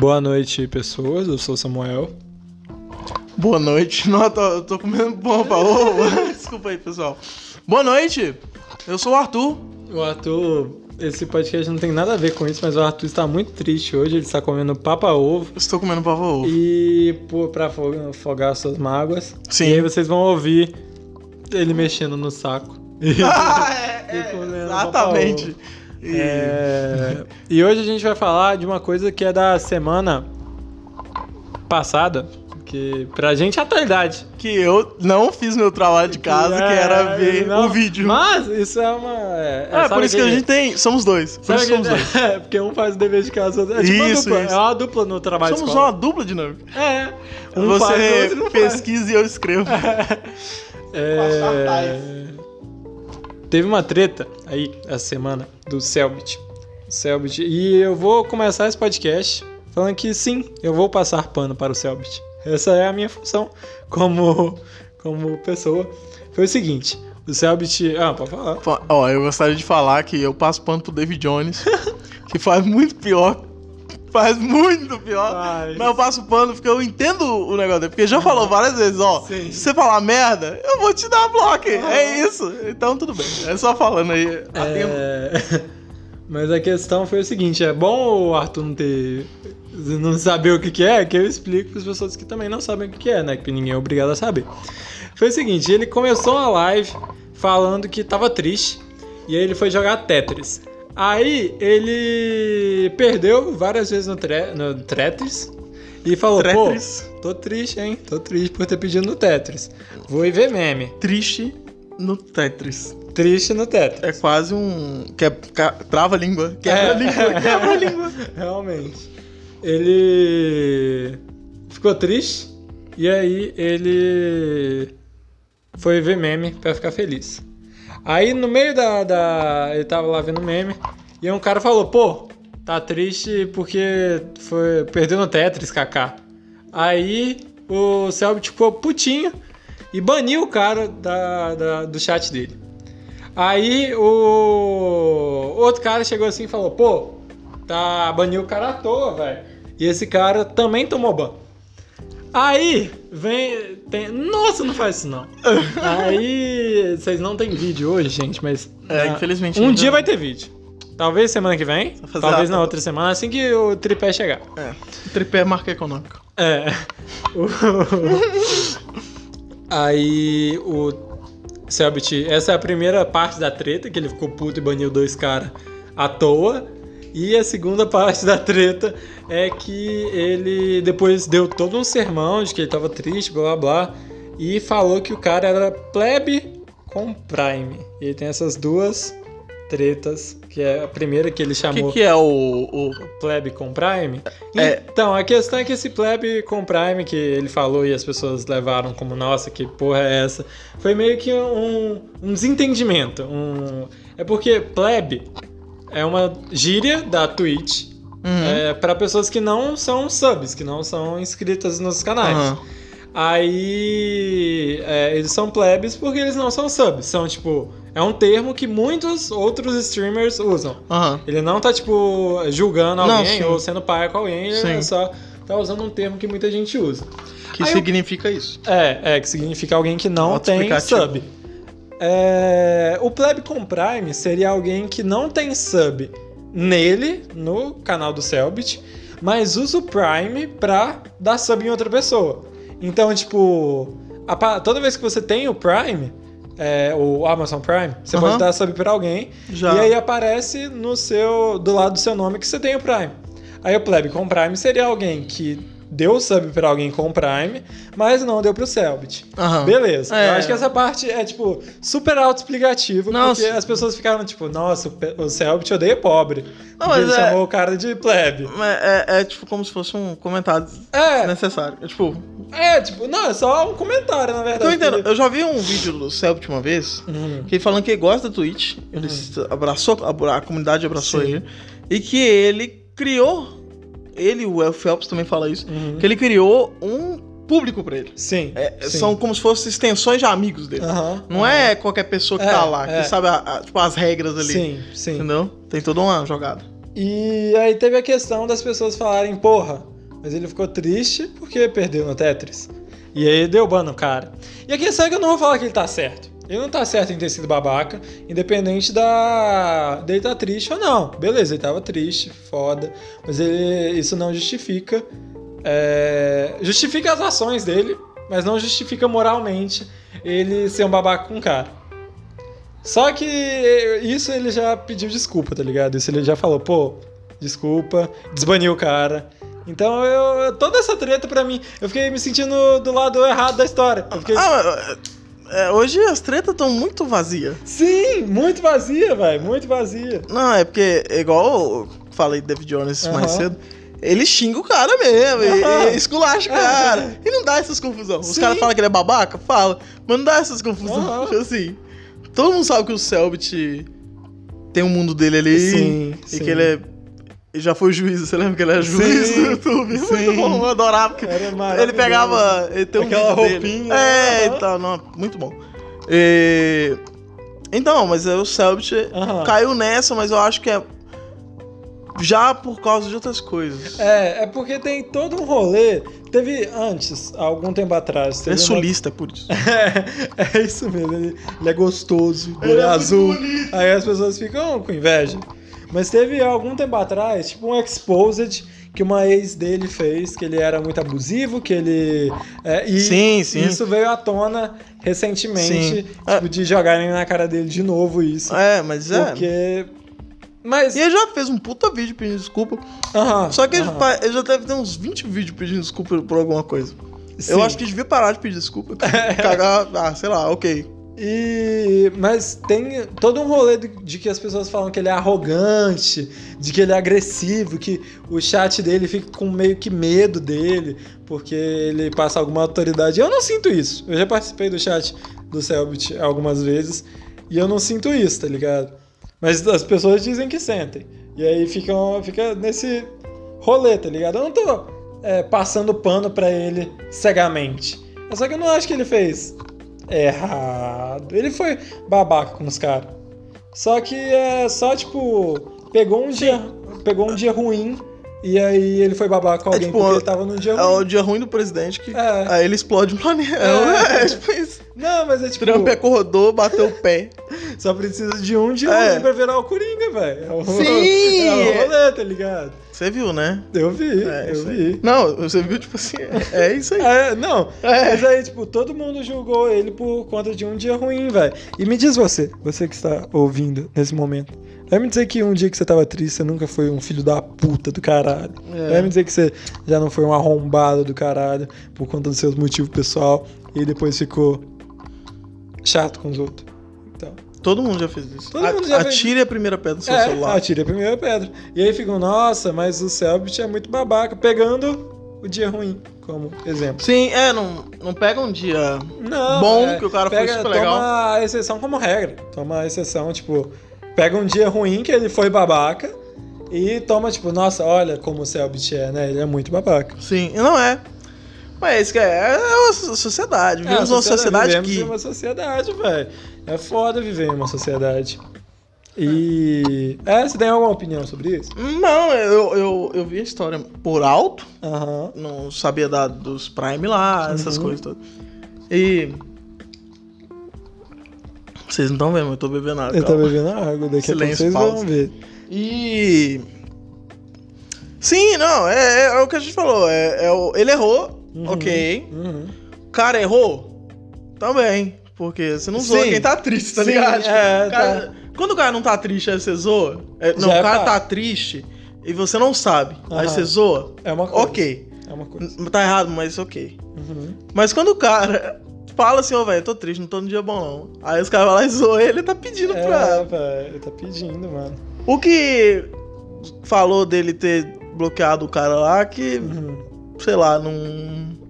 Boa noite, pessoas. Eu sou o Samuel. Boa noite. Não, eu tô, eu tô comendo pão pra ovo. Desculpa aí, pessoal. Boa noite. Eu sou o Arthur. O Arthur, esse podcast não tem nada a ver com isso, mas o Arthur está muito triste hoje. Ele está comendo papa-ovo. Estou comendo pão pra ovo. E pô, pra afogar suas mágoas. Sim. E aí vocês vão ouvir ele mexendo no saco. Ah, é, E é, comendo exatamente. E- É, e hoje a gente vai falar de uma coisa que é da semana passada, que pra gente é atualidade. Que eu não fiz meu trabalho de casa, que era É, ver não, o vídeo. Mas isso é uma. É, É, sabe por isso que a aquele- gente tem. Somos dois. Por isso somos dois. É, porque um faz o dever de casa, outro- é tipo Isso, uma dupla. isso. É uma dupla no trabalho Somos escola. uma dupla dinâmica. É. Um faz, o Você outro não faz. pesquisa e eu escrevo. É... Teve uma treta aí essa semana do Selbit. Selbit. E eu vou começar esse podcast falando que sim, eu vou passar pano para o Selbit. Essa é a minha função como, como pessoa. Foi o seguinte, o Selbit... Ah, pode falar. Fa- Ó, eu gostaria de falar que eu passo pano pro David Jones, que faz muito pior. Faz muito pior. Faz. Mas eu passo pano porque eu entendo o negócio dele. Porque já falou várias vezes, ó. Sim. Se você falar merda, eu vou te dar bloco. É isso. Então tudo bem. É só falando aí. É... Mas a questão foi o seguinte, é bom o Arthur não ter... Não saber o que que é, que eu explico para as pessoas que também não sabem o que que é, né? Que ninguém é obrigado a saber. Foi o seguinte, ele começou uma live falando que tava triste, e aí ele foi jogar Tetris. Aí ele perdeu várias vezes no, tre no Tetris, e falou, Tetris. pô, tô triste, hein? Tô triste por ter pedido no Tetris. Vou ir ver meme. Triste no Tetris. Triste no Tetris. É quase um. Que, ca- trava a língua. Quebra É. a língua. Quebra a língua. Realmente. Ele ficou triste e aí ele foi ver meme pra ficar feliz. Aí no meio da, da- ele tava lá vendo meme e um cara falou: "Pô, tá triste porque foi perdeu no Tetris, kaká". Aí o Selbit ficou putinho e baniu o cara da, da- do chat dele. Aí o outro cara chegou assim e falou: pô, tá baniu o cara à toa, velho. E esse cara também tomou ban. Aí vem. Tem... Nossa, não faz isso não. Aí. Vocês não tem vídeo hoje, gente, mas. É, ah, infelizmente Um ainda dia vai ter vídeo. Talvez semana que vem. fazer Talvez a- na outra semana, assim que o tripé chegar. É. Tripé é marca econômica. É. O- Aí o Selbit, essa é a primeira parte da treta, que ele ficou puto e baniu dois caras à toa. E a segunda parte da treta é que ele depois deu todo um sermão de que ele tava triste, blá blá blá, e falou que o cara era plebe com Prime. E ele tem essas duas tretas, que é a primeira que ele O que, chamou que é o. o... plebe com Prime. É. Então, a questão é que esse plebe com Prime que ele falou e as pessoas levaram como, nossa, que porra é essa? Foi meio que um, um desentendimento. Um... É porque plebe é uma gíria da Twitch Uhum. é, para pessoas que não são subs, que não são inscritas nos canais. Aham. Aí é, eles são plebes porque eles não são subs. São tipo. É um termo que muitos outros streamers usam. Aham. Ele não tá, tipo, julgando Não, alguém sim. ou sendo pai com alguém, ele Sim. só tá usando um termo que muita gente usa. Que Aí eu- significa isso? É, é, que significa alguém que não tem Autoexplicativo. sub. É, o plebe com Prime seria alguém que não tem sub nele, no canal do Selbit, mas usa o Prime pra dar sub em outra pessoa. Então, tipo, a toda vez que você tem o Prime, é, o Amazon Prime, você Aham. pode dar sub pra alguém Já. e aí aparece no seu do lado do seu nome que você tem o Prime. Aí o plebe com Prime seria alguém que deu sub pra alguém com Prime, mas não deu pro Selbit. Aham. Beleza. É. Eu acho que essa parte é, tipo, super autoexplicativo, porque as pessoas ficaram, tipo, nossa, o Selbit odeia pobre. Não, mas ele é- chamou o cara de plebe. É, é- é tipo como se fosse um comentário É, necessário. É, tipo, é, tipo, não, é só um comentário, na verdade. eu entendo. porque- Eu já vi um vídeo do Celtic uma vez, Uhum. que ele falando que ele gosta da Twitch, ele se abraçou, a, a comunidade abraçou Sim. ele, e que ele criou, ele o El Phelps também fala isso, Uhum. que ele criou um público pra ele. Sim. É, sim. São como se fossem extensões de amigos dele. Aham, Não aham. é qualquer pessoa que É, tá lá, é. que sabe a- a- tipo, as regras ali. Sim, sim. Entendeu? Tem toda uma jogada. E aí teve a questão das pessoas falarem, porra, mas ele ficou triste porque perdeu no Tetris. E aí deu ban no cara. E aqui sabe que eu não vou falar que ele tá certo. Ele não tá certo em ter sido babaca, independente da dele tá triste ou não. Beleza, ele tava triste, foda, mas ele, isso não justifica. É, justifica as ações dele, mas não justifica moralmente ele ser um babaca com o cara. Só que isso ele já pediu desculpa, tá ligado? Isso ele já falou, pô, desculpa, desbaniu o cara. Então eu. Toda essa treta pra mim, eu fiquei me sentindo do lado errado da história. Fiquei... Ah, é, hoje as tretas estão muito vazias. Sim, muito vazia, velho. Muito vazia. Não, é porque, igual eu falei de David Jones uhum. mais cedo, ele xinga o cara mesmo, uhum. e, e esculacha o cara. Uhum. E não dá essas confusões. Os caras falam que ele é babaca? Fala. Mas não dá essas confusões. Uhum. Tipo assim, todo mundo sabe que o Selbit tem um mundo dele ali. Sim, e sim. que ele é ele já foi juiz, você lembra que ele era juiz sim, do YouTube? Sim. Muito bom, eu adorava. Porque ele pegava. Ele tem um Aquela roupinha. É, né? então, não, muito bom. E... Então, mas o Selbit caiu nessa, mas eu acho que é já por causa de outras coisas. É, é porque tem todo um rolê. Teve antes, algum tempo atrás. Ele é sulista, uma... é por isso. é, é isso mesmo. Ele, ele é gostoso, ele é azul. Aí as pessoas ficam com inveja. Mas teve algum tempo atrás, tipo um exposed que uma ex dele fez, que ele era muito abusivo, que ele. É, e sim, sim. isso veio à tona recentemente, sim. tipo, de jogarem na cara dele de novo isso. É, mas é. Porque. Mas... E ele já fez um puta vídeo pedindo desculpa. Uhum, Só que ele, ele, já deve ter uns 20 vídeos pedindo desculpa por alguma coisa. Sim. Eu acho que devia parar de pedir desculpa. Cagar, ah, sei lá, ok. E mas tem todo um rolê de, que as pessoas falam que ele é arrogante, de que ele é agressivo, que o chat dele fica com meio que medo dele, porque ele passa alguma autoridade. Eu não sinto isso. Eu já participei do chat do Selbit algumas vezes e eu não sinto isso, tá ligado? Mas as pessoas dizem que sentem. E aí ficam, fica nesse rolê, tá ligado? Eu não tô é, passando pano para ele cegamente. Só que eu não acho que ele fez errado. Ele foi babaca com os caras. Só que é só, tipo, pegou um Sim. dia. Pegou um dia ruim. E aí ele foi babaca com é, alguém é, tipo, porque ele tava num dia ruim. É o dia ruim do presidente que é. aí ele explode o planeta. É. é, tipo isso. Não, mas é tipo. Trump acordou, bateu o pé. Só precisa de um dia é. ruim pra virar o Coringa, velho. É Sim! É o rolê, tá ligado? Você viu, né? Eu vi, é, eu vi. Não, você viu, tipo assim, é, é isso aí. É, não, é. mas aí, tipo, todo mundo julgou ele por conta de um dia ruim, velho. E me diz você, você que está ouvindo nesse momento. Vai me dizer que um dia que você tava triste, você nunca foi um filho da puta do caralho. É. Vai me dizer que você já não foi um arrombado do caralho por conta dos seus motivos pessoal e depois ficou chato com os outros. Então. Todo mundo já fez isso. Todo mundo já Atire fez... a primeira pedra do seu é, celular. Atire a primeira pedra. E aí ficam, nossa, mas o Selbit é muito babaca, pegando o dia ruim como exemplo. Sim, é, não, não pega um dia não, bom é, que o cara pega, foi super legal. Toma a exceção como regra. Toma a exceção, tipo, pega um dia ruim que ele foi babaca e toma, tipo, nossa, olha como o Selbit é, né? Ele é muito babaca. Sim, não é. Mas isso que é, é uma sociedade. Vivemos é, uma sociedade, vivemos que... em uma sociedade, velho. É foda viver em uma sociedade. E. É, você tem alguma opinião sobre isso? Não, eu, eu, eu vi a história por alto. Uhum. Não sabia da, dos Prime lá, essas uhum. coisas todas. E. Vocês não estão vendo, eu tô bebendo água. Eu tô bebendo água, daqui Silêncio, a pouco vocês vão ver. E. Sim, não, é, é, é o que a gente falou. É, é ele errou, uhum. ok. Uhum. O cara errou? Também. Porque você não zoa quem tá triste, tá Sim, ligado? É, cara, tá. Quando o cara não tá triste, aí você zoa. É, não, Já o cara tá triste e você não sabe. Aí você zoa. É uma coisa. Ok. É uma coisa. Tá errado, mas ok. Uhum. Mas quando o cara fala assim, ô, oh, velho, tô triste, não tô no dia bom, não. Aí os caras vão lá e zoam ele, tá pedindo é, pra. velho, ele tá pedindo, mano. O que falou dele ter bloqueado o cara lá, que. Uhum. Sei lá, não.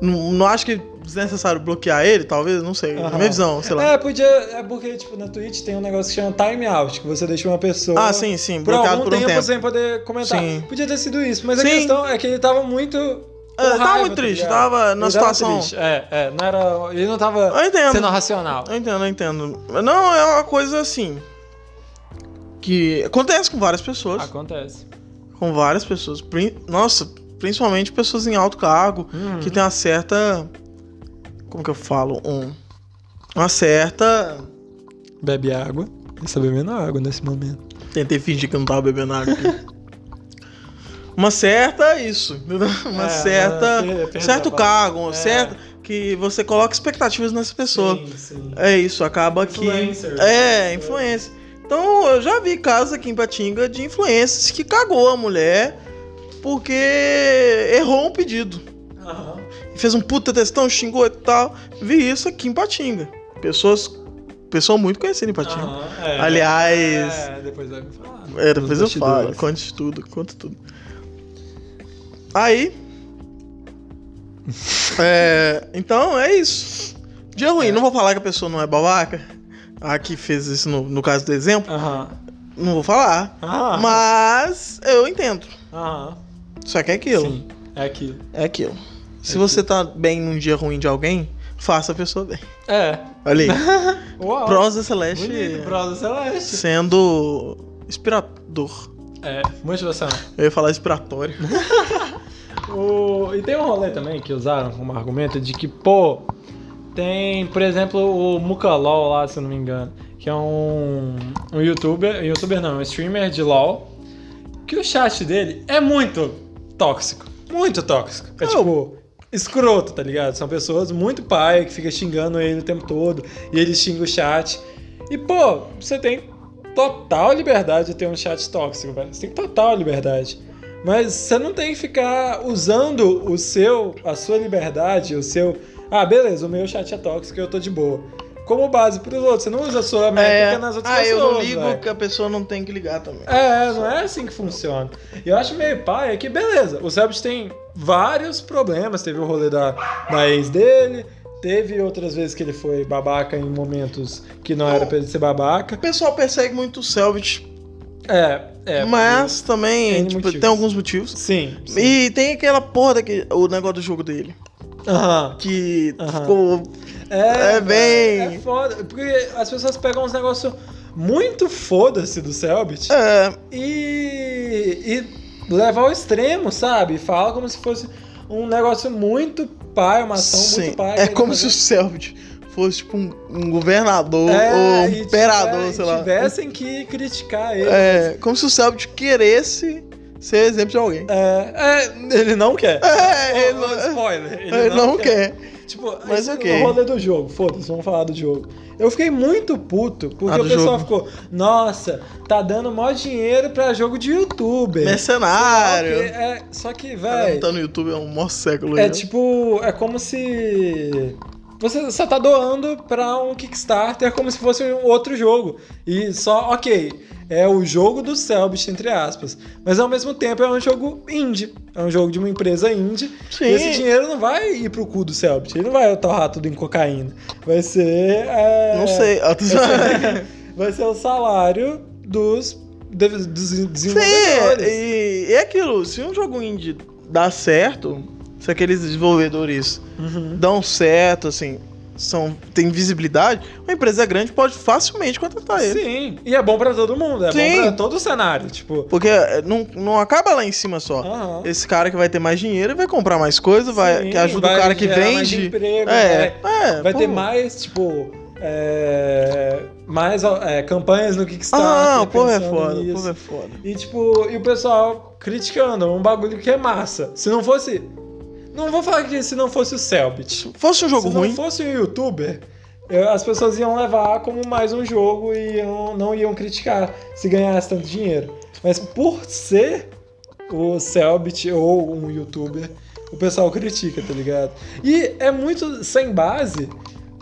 Não, não acho que desnecessário bloquear ele, talvez, não sei. Uhum. Na minha visão, sei lá. É, podia. É porque, tipo, na Twitch tem um negócio que chama time out, que você deixa uma pessoa. Ah, sim, sim, bloqueado por, por um tempo, tempo. sem poder comentar. Sim. Podia ter sido isso, mas sim. a questão é que ele tava muito. É, raiva, tava muito triste, tá tava na situação. É, é, não era. Ele não tava sendo racional. Eu entendo, eu entendo. Não, é uma coisa assim. Que acontece com várias pessoas. Acontece. Com várias pessoas. Nossa, principalmente pessoas em alto cargo, Uhum. que tem uma certa. Como que eu falo? Um, uma certa. Bebe água. Está bebendo água nesse momento. Tentei fingir que eu não tava bebendo água. Uma certa. Isso. Uma É, certa. tem certo cargo. É. certa. Que você coloca expectativas nessa pessoa. Sim, sim. É isso, acaba que. Influencer. É, influência. Então eu já vi casos aqui em Patinga de influências que cagou a mulher porque errou um pedido. Aham. Fez um puta textão, xingou e tal. Vi isso aqui em Patinga. Pessoas. Pessoa muito conhecida em Patinga. Aham, é. Aliás- É, depois vai me falar. É, depois eu falo, conte tudo, conta tudo. Aí. é, então é isso. Dia ruim, É. não vou falar que a pessoa não é babaca. A que fez isso no, no caso do exemplo, Aham. não vou falar. Ah. Mas eu entendo. Aham. Só que é aquilo. Sim, é aquilo. É aquilo. Se É você tá bem num dia ruim de alguém, faça a pessoa bem. É. Olha aí. Uau. Prosa Celeste Bonito, prosa celeste. sendo inspirador. É, motivacional. Eu ia falar inspiratório. O... E tem um rolê também que usaram como argumento de que, pô, tem, por exemplo, o Mukalol lá, se eu não me engano, que é um, um youtuber, youtuber não, um streamer de LoL, que o chat dele é muito tóxico. Muito tóxico. É tipo, escroto, tá ligado? São pessoas muito pai que fica xingando ele o tempo todo e ele xinga o chat. E, pô, você tem total liberdade de ter um chat tóxico, velho. Você tem total liberdade. Mas você não tem que ficar usando o seu, a sua liberdade, o seu. Ah, beleza, o meu chat é tóxico e eu tô de boa. Como base pros outros. Você não usa a sua métrica nas outras ah, pessoas. eu não ligo velho. que a pessoa não tem que ligar também. É, não é assim que funciona. E eu acho meio pai é que, beleza, o Selbit tem vários problemas. Teve o rolê da, da ex dele, teve outras vezes que ele foi babaca em momentos que não era pra ele ser babaca. O pessoal persegue muito o Selbit, É, é. mas também N tipo, tem alguns motivos. Sim. sim. E tem aquela porra daquele, o negócio do jogo dele. Aham. Que Aham. ficou. É, É bem- É foda. Porque as pessoas pegam uns negócios muito foda-se do Selbit É, e, e leva ao extremo, sabe? Fala como se fosse um negócio muito pai, uma ação sim. muito pai. É como se o Selbit fosse tipo um, um governador É, ou um imperador, tiver- sei lá. tivessem que criticar ele. É, como se o Selbit queresse ser exemplo de alguém. É, é, ele não quer. É, ele não- spoiler. Ele, Ele não quer. Tipo, Mas esse ok. o rolê do jogo, foda-se, vamos falar do jogo. Eu fiquei muito puto, porque Ah, o pessoal jogo. ficou, nossa, tá dando maior dinheiro pra jogo de youtuber. Mercenário. Só que, é, só que velho, tá no YouTube há um maior século. é já. tipo, é como se você só tá doando pra um Kickstarter como se fosse um outro jogo. E só, ok, é o jogo do Selbit, entre aspas. Mas ao mesmo tempo é um jogo indie. É um jogo de uma empresa indie. Sim. E esse dinheiro não vai ir pro cu do Selbit. Ele não vai torrar tudo em cocaína. Vai ser. é, Não sei. Vai ser, vai ser o salário dos, de- dos Sim, desenvolvedores. e é aquilo. Se um jogo indie dá certo, se aqueles desenvolvedores Uhum. dão certo, assim, são, tem visibilidade, uma empresa grande pode facilmente contratar ele. Sim, e é bom pra todo mundo, é Sim. bom pra todo o cenário, tipo. Porque é, não, não acaba lá em cima só. aham. Esse cara que vai ter mais dinheiro vai comprar mais coisa, vai, Sim, que ajuda vai o cara que vende. emprego, é, é, Vai pô. ter mais, tipo, é, mais é, campanhas no Kickstarter. Ah, o povo é foda, o povo é foda. E tipo, e o pessoal criticando, um bagulho que é massa. Se não fosse. Não vou falar que se não fosse o Selbit. Fosse um jogo se ruim, não fosse um youtuber, eu- as pessoas iam levar como mais um jogo e iam- não iam criticar se ganhasse tanto dinheiro. Mas por ser o Selbit ou um youtuber, o pessoal critica, tá ligado? E é muito sem base,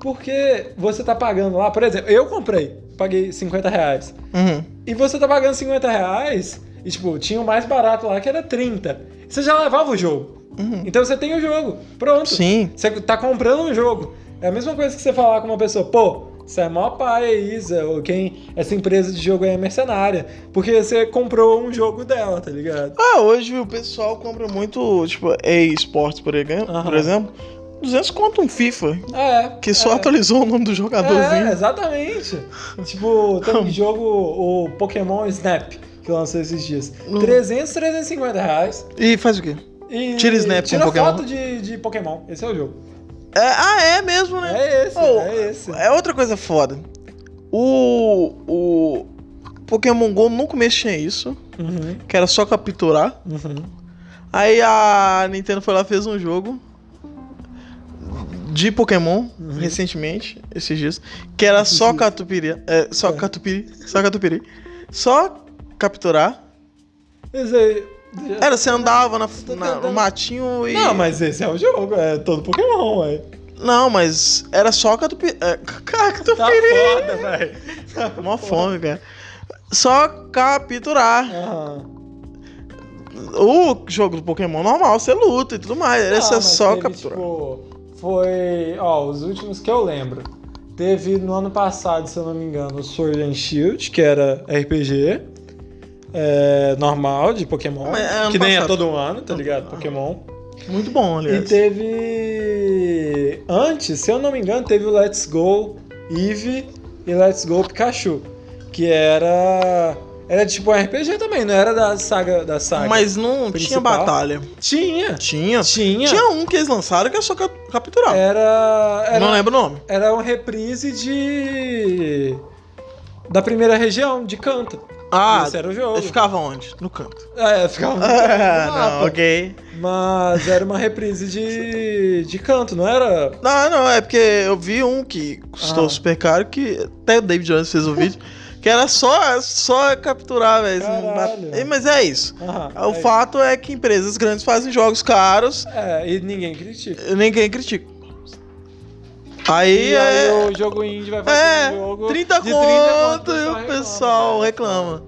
porque você tá pagando lá, por exemplo, eu comprei, paguei 50 reais. Uhum. E você tá pagando 50 reais, e tipo, tinha o mais barato lá que era 30. Você já levava o jogo. Uhum. Então você tem o jogo. Pronto. Sim. Você tá comprando um jogo. É a mesma coisa que você falar com uma pessoa, pô, você é mó pai aí, Zé, ou quem. Essa empresa de jogo aí é mercenária. Porque você comprou um jogo dela, tá ligado? Ah, hoje o pessoal compra muito, tipo, e-sports, por exemplo, Aham. por exemplo. 200 conto um FIFA, É. que só é. atualizou o nome do É, jogadorzinho. exatamente. tipo, tem um jogo, o Pokémon Snap, que lançou esses dias. Uhum. 300, 350 reais. E faz o quê? E Tira snap com tira Pokémon. foto de, de Pokémon. Esse é o jogo. É, ah, é mesmo, né? É esse, Oh, é esse. É outra coisa foda. O. O. Pokémon GO no começo tinha isso, Uhum, que era só capturar. uhum. Aí a Nintendo foi lá e fez um jogo de Pokémon Uhum. recentemente, esses dias, que era só catupiri, é, só É. catupiri, só catupiri, só capturar. Esse aí. Era, você andava na- na- no matinho e Não, mas esse é o jogo, é todo Pokémon, ué. não, mas era só catupiri, é, Tá catupiri. foda, velho. Mó fome, cara. Só capturar. Aham. O jogo do Pokémon normal, você luta e tudo mais. Não, Esse é só teve, capturar. tipo, foi. Ó, os últimos que eu lembro. Teve no ano passado, se eu não me engano, o Sword and Shield, que era RPG. É, normal de Pokémon. É que nem é passado. todo ano, tá ligado? Pokémon. Muito bom, E aliás. teve. Antes, se eu não me engano, teve o Let's Go Eevee e Let's Go Pikachu. Que era. Era tipo um RPG também, não era da saga. Da saga. Mas não tinha principal. batalha. tinha. Tinha. Tinha. Tinha um que eles lançaram que é só cap- capturar. Era. era Não lembro o nome. Era uma reprise de. Da primeira região, de canto. Ah, Esse era o jogo. ele ficava onde? No canto. É, ficava no canto Ah, mapa. não, ok. Mas era uma reprise de. de canto, não era. Não, não, é porque eu vi um que custou Ah. super caro, que até o David Jones fez o vídeo, que era só, só capturar, velho. Mas é isso. Aham, O aí- fato é que empresas grandes fazem jogos caros É, e ninguém critica. ninguém critica. Aí, E aí é. o jogo indie vai fazer É, um jogo 30 de conto e o pessoal né? reclama.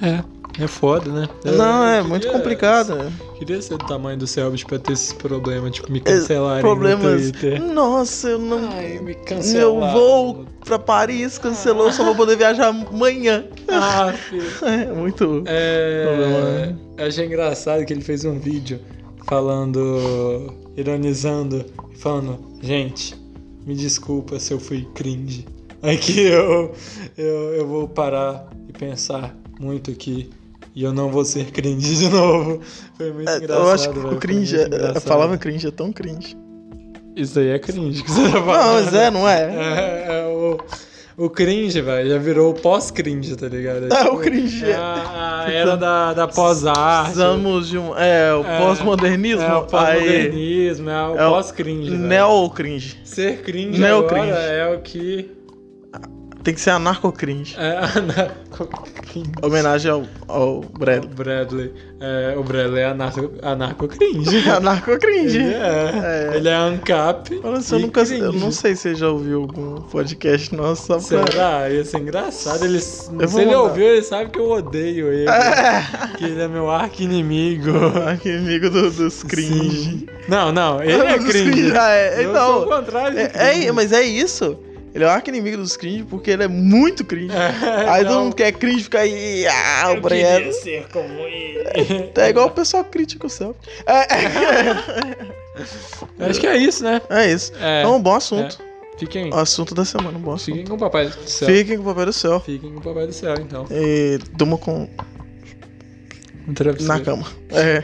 É, é foda, né? Não, é Eu muito queria- complicado. né? Queria ser do tamanho do Selbit pra ter esses problemas, tipo, me cancelarem Problemas. no Twitter. Nossa, eu não. Ai, me Meu cancelaram. voo pra Paris cancelou, só vou poder viajar amanhã. Ah, filho. É muito. É, Problema, eu achei engraçado que ele fez um vídeo falando, ironizando, falando, gente, me desculpa se eu fui cringe. Aí que eu, eu, eu vou parar e pensar muito aqui e eu não vou ser cringe de novo. Foi muito É, engraçado. eu acho que velho, o cringe, é- a palavra cringe é tão cringe. Isso aí é cringe que você tá Não, falando. mas é, não é? É, é o, cringe, velho, já virou o pós-cringe, tá ligado? É, tipo, o cringe. é a, a era da, da pós-arte. Precisamos de um. É, o É, pós-modernismo. É o pós-modernismo, é o É pós-cringe. velho. Neo-cringe. Ser cringe Neo-cringe. agora é o que... Tem que ser anarco-cringe. É anarco-cringe. Homenagem ao, ao O Bradley. Bradley. É, o Bradley é anarco- anarco-cringe. Anarco-cringe. Ele é. É. Ele é ANCAP. Eu, nunca, eu não sei se você já ouviu algum podcast nosso só pra. Será? Ia ser engraçado. Ele, se vou ele mandar. ouviu, ele sabe que eu odeio ele. É. Que ele é meu arqui-inimigo. Aquele amigo do- dos cringe. Sim. Não, não, ele é cringe. Ah, é, Eu então, sou o contrário É, é- mas é isso. Ele é o arco-inimigo dos cringe porque ele é muito cringe. É, Aí não. todo mundo quer cringe fica aí. Ah, o Breno. ser como ele. É igual o pessoal crítico seu. É, Acho que é isso, né? é isso. É. Então, um bom assunto. Fiquem, O assunto da semana, um bom assunto. fiquem com o Papai do Céu. Fiquem com o papai do céu. Fiquem com o Papai do Céu, então. E durma com Um na cama. É.